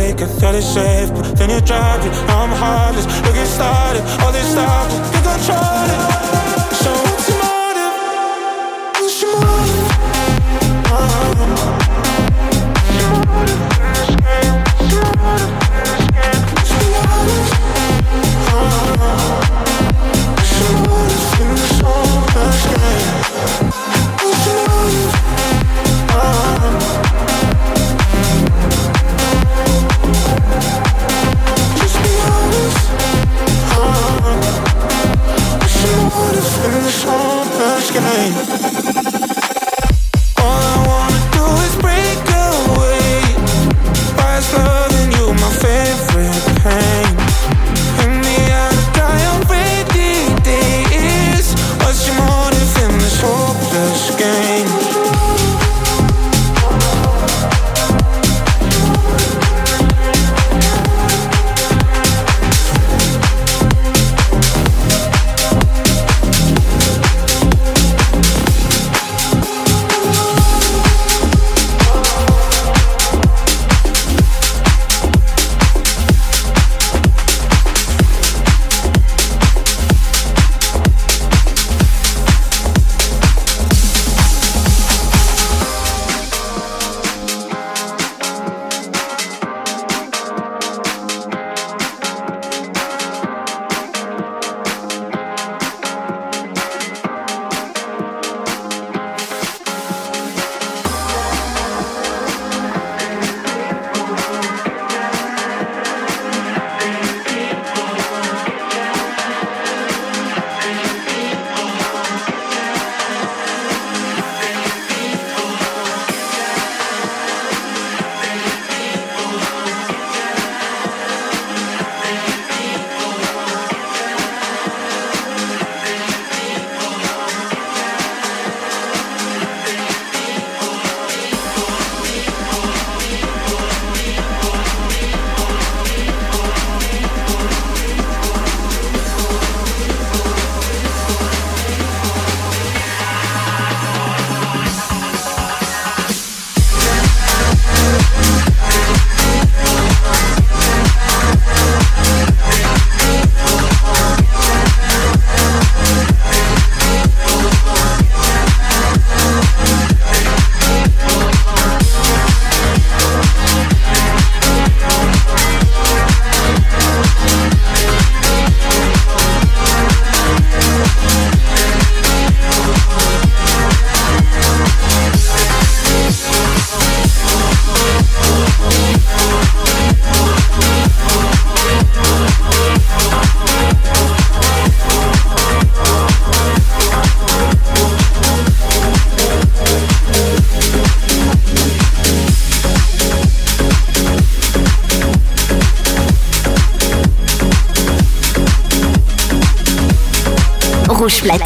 I feel it safe But then you drive it, I'm heartless. Look, it started, all this stuff, you control it So what's your motive? Uh-huh. What's your motive? Uh-huh. What's your motive? What if it's all a game?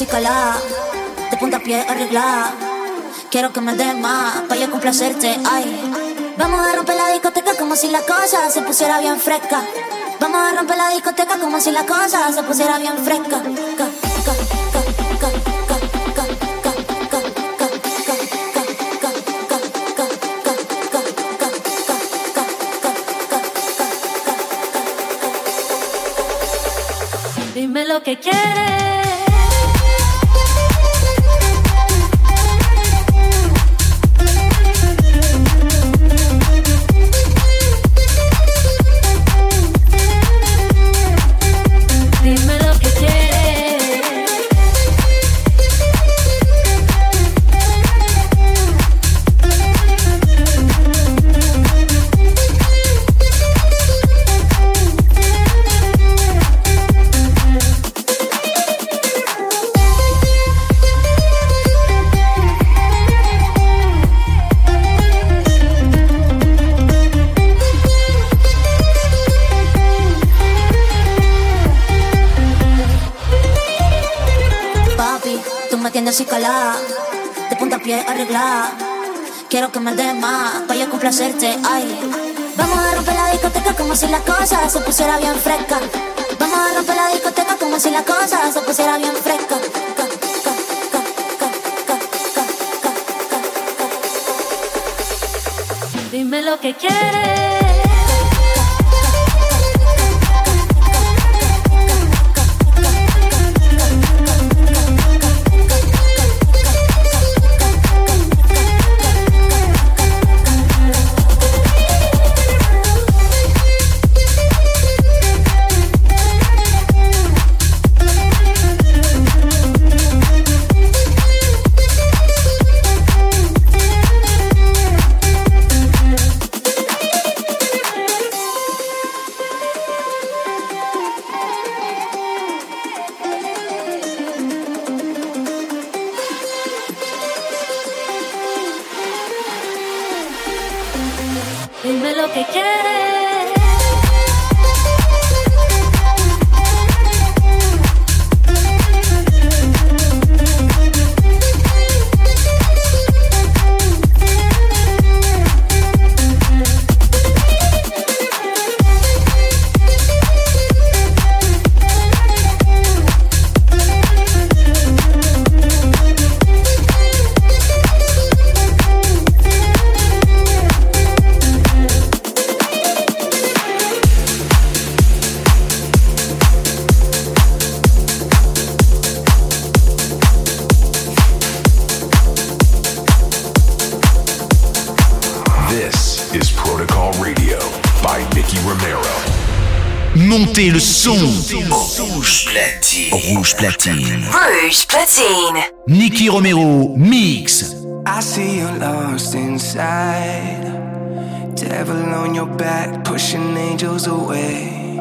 De punta a pie arreglada. Quiero que me des más, para yo complacerte, ay. Vamos a romper la discoteca como si la cosa se pusiera bien fresca. Vamos a romper la discoteca como si la cosa se pusiera bien fresca. Dime lo que quieres. Vamos a romper la discoteca como si la cosa se pusiera bien fresca. Dime lo que quieres. Inside. Devil on your back, pushing angels away.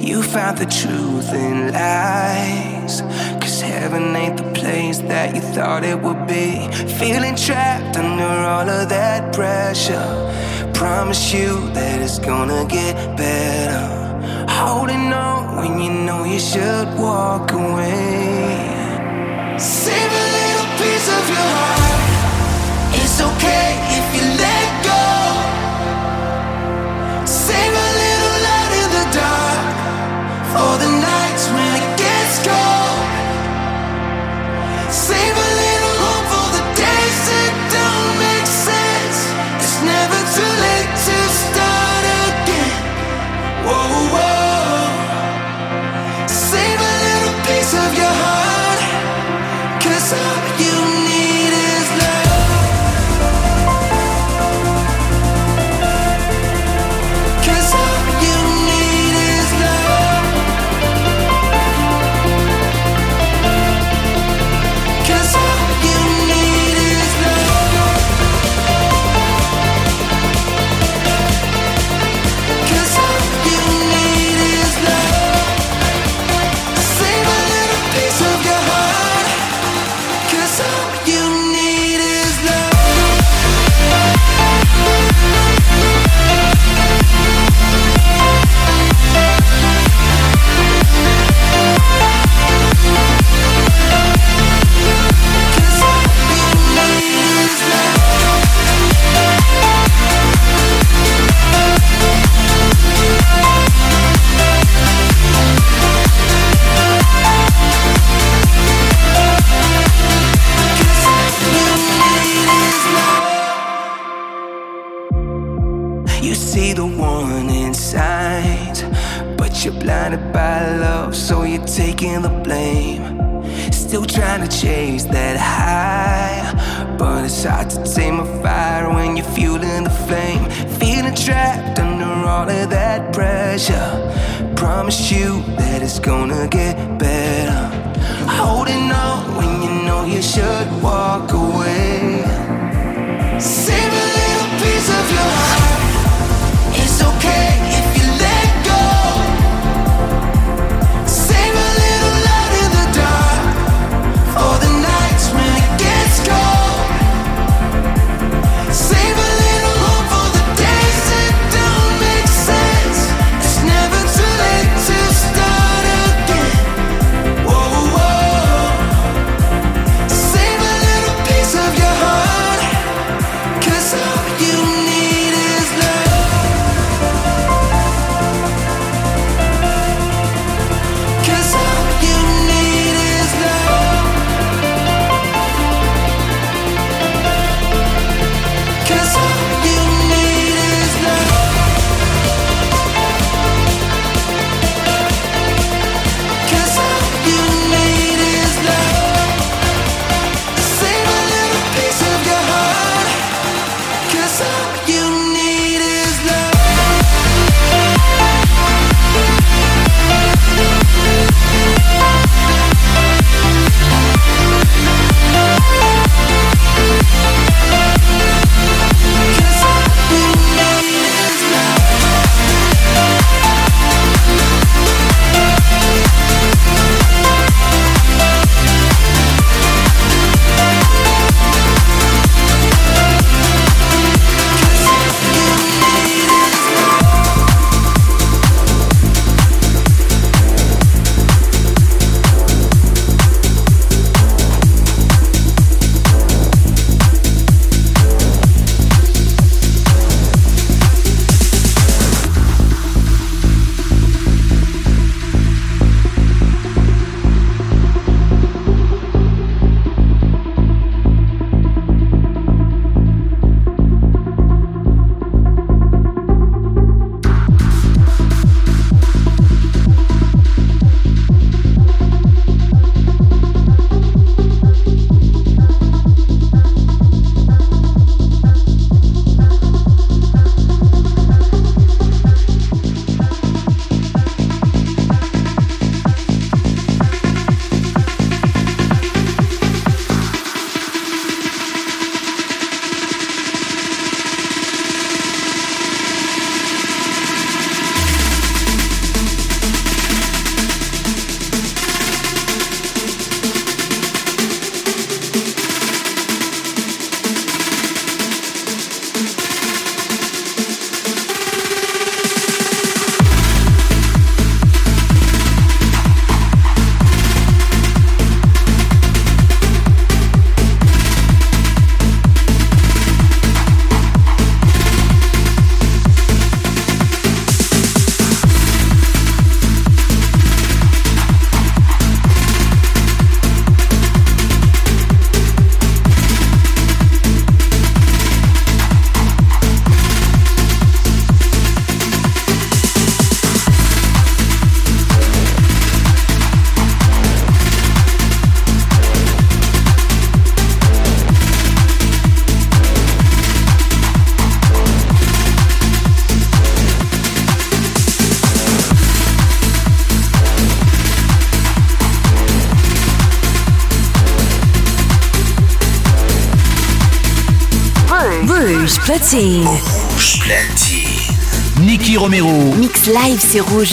You found the truth in lies. Cause heaven ain't the place that you thought it would be. Feeling trapped under all of that pressure. Promise you that it's gonna get better. Holding on when you know you should walk away. Save a little piece of your heart. It's okay blame. Still trying to chase that high, but it's hard to tame a fire when you're fueling the flame. Feeling trapped under all of that pressure. Promise you that it's gonna get better. Holding on when you know you should walk away. Save a little piece of your heart. It's okay platine. Rouge platine. Nicky Romero. Mix live, c'est rouge.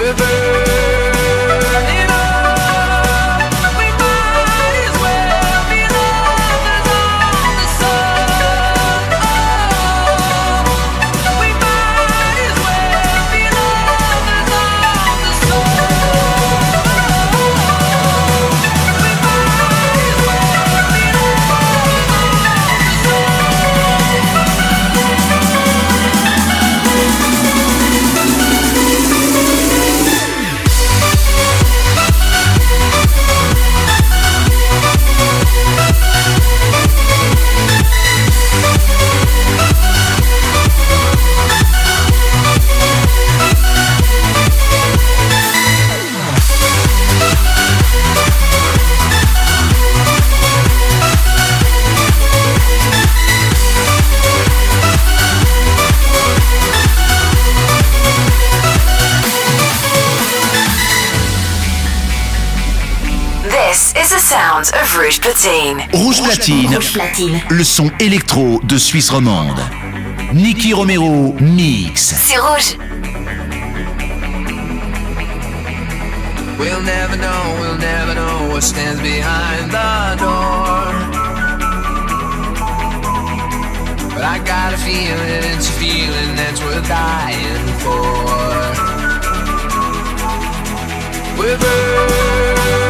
We're Rouge Platine. Rouge Platine. Rouge platine. Le son électro de Suisse romande. Nicky Romero mix. C'est rouge. We'll never know, we'll never know what stands behind the door. But I got a feeling, it's a feeling that's worth dying for. We're burning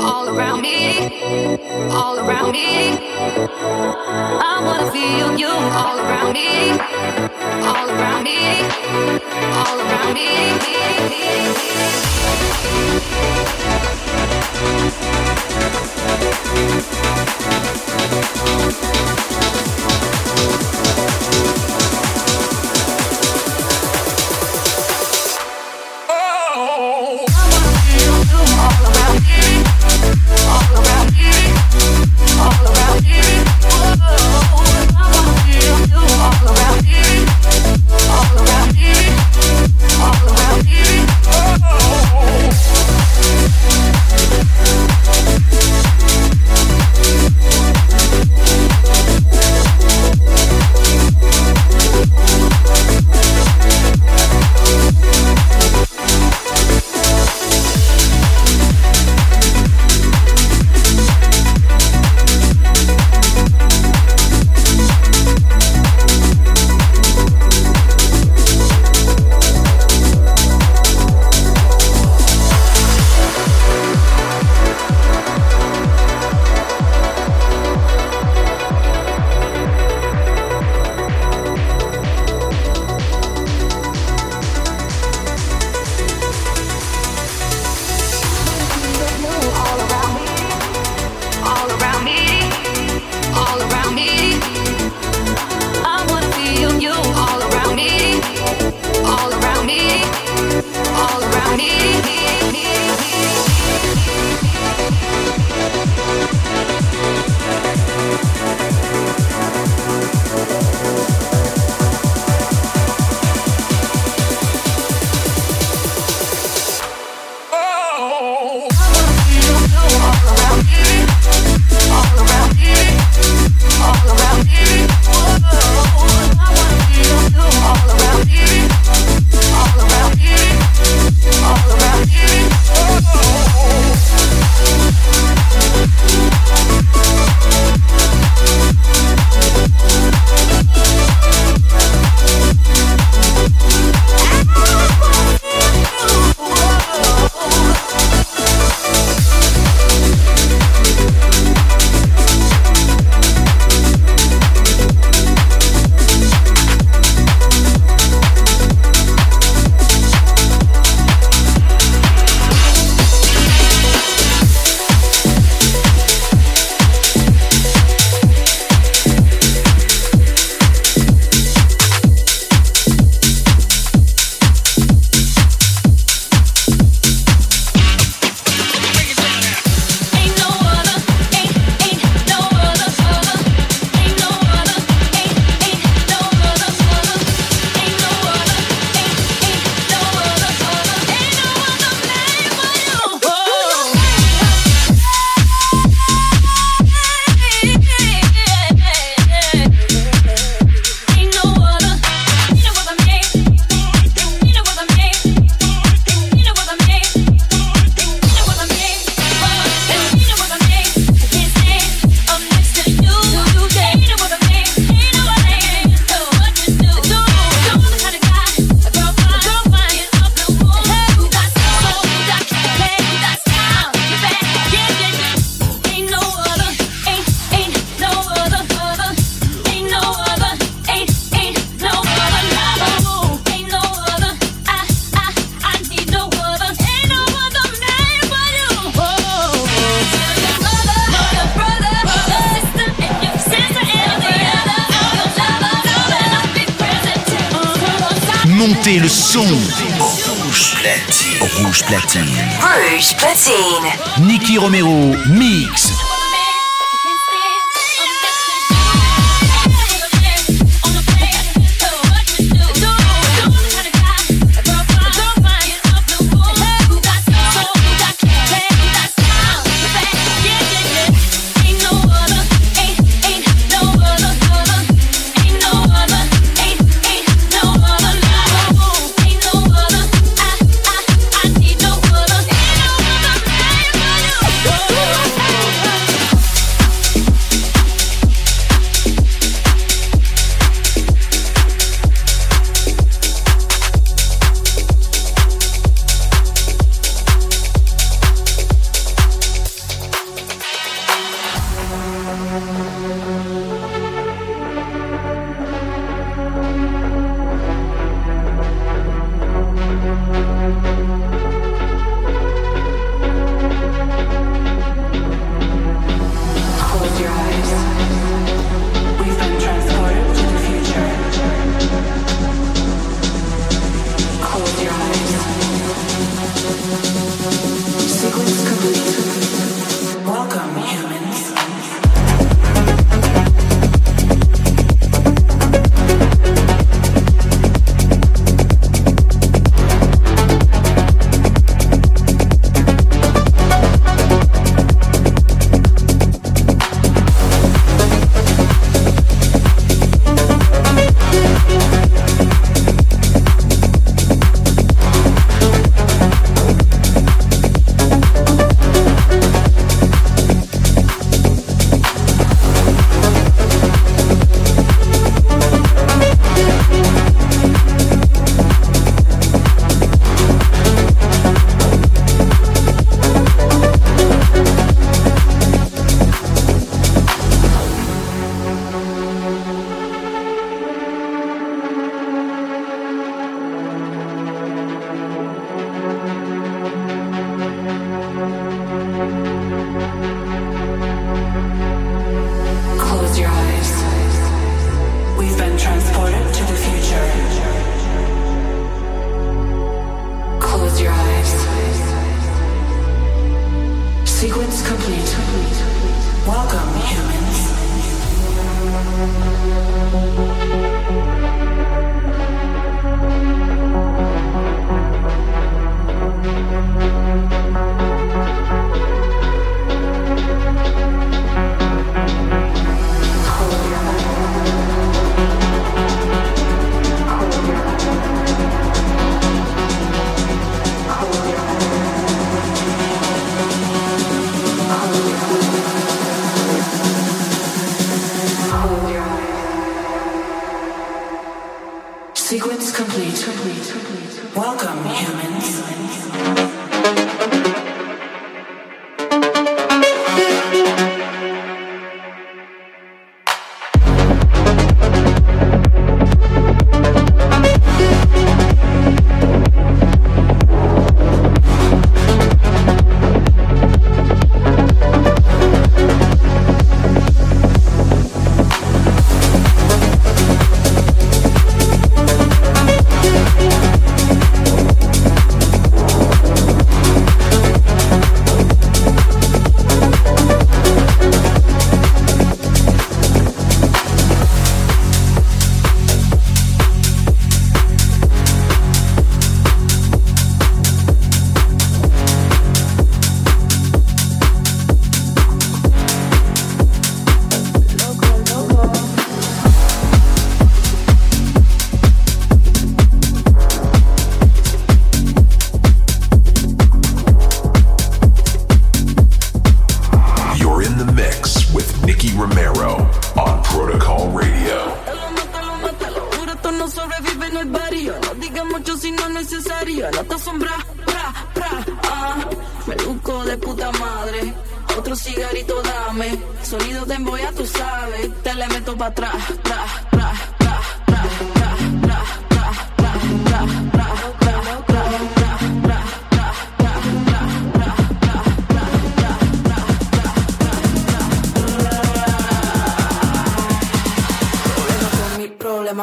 all around me, all around me. I wanna feel you all around me, all around me, all around me. Rouge platine. Rouge platine. Nicky Romero, mix.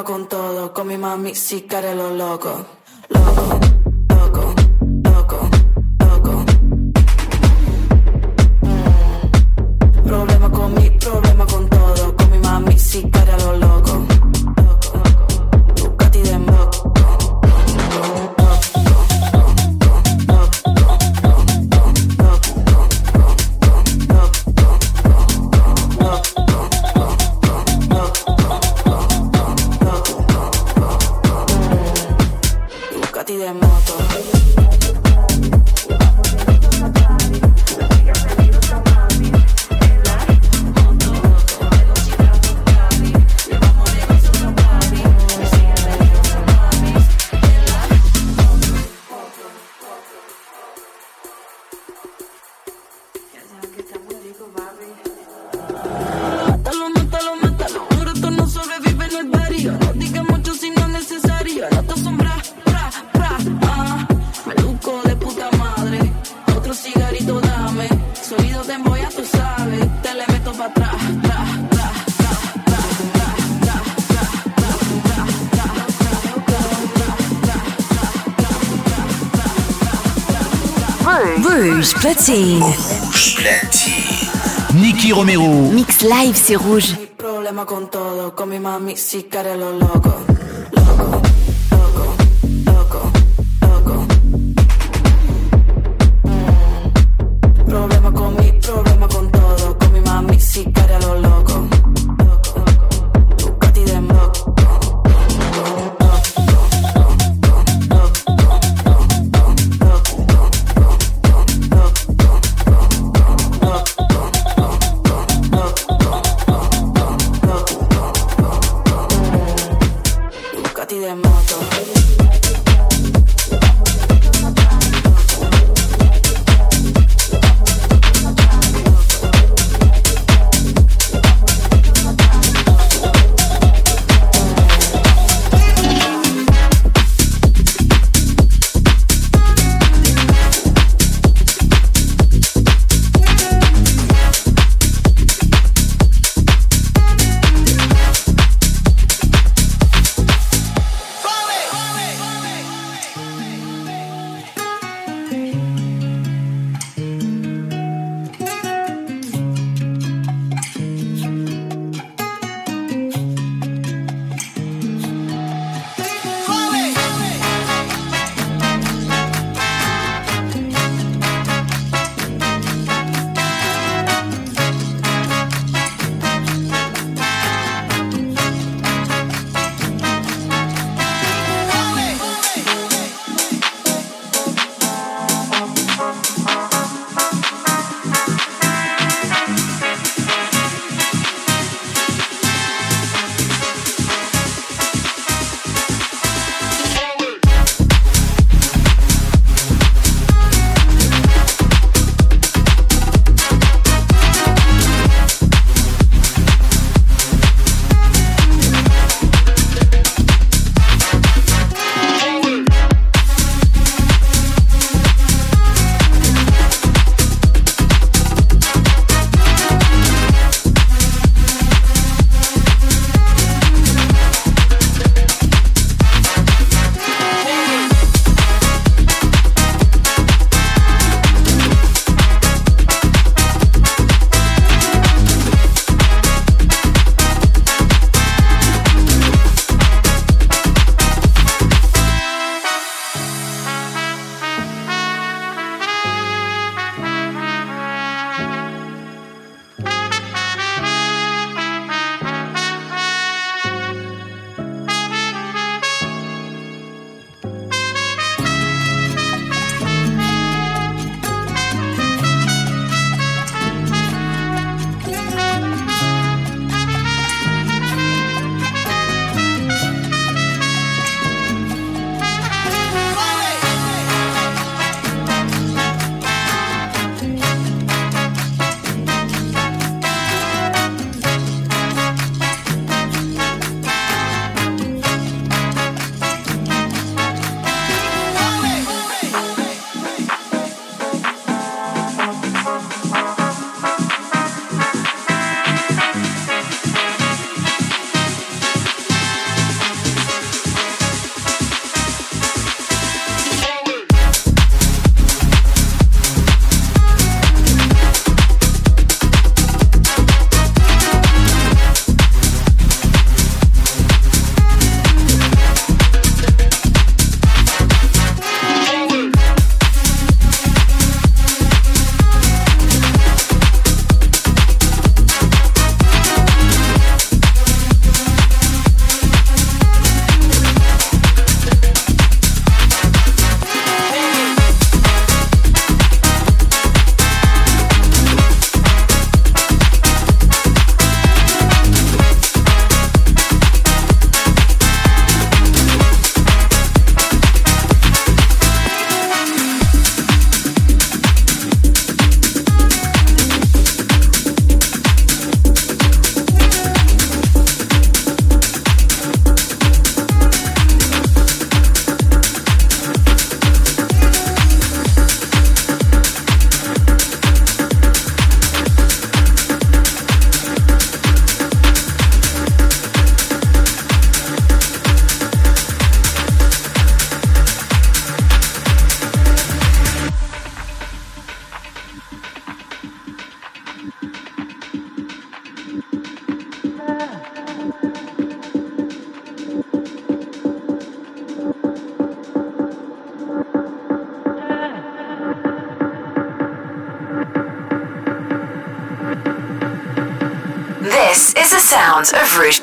con todo, con mi mami, sí, cara lo loco, loco. Nicky Romero. Mix live, c'est rouge.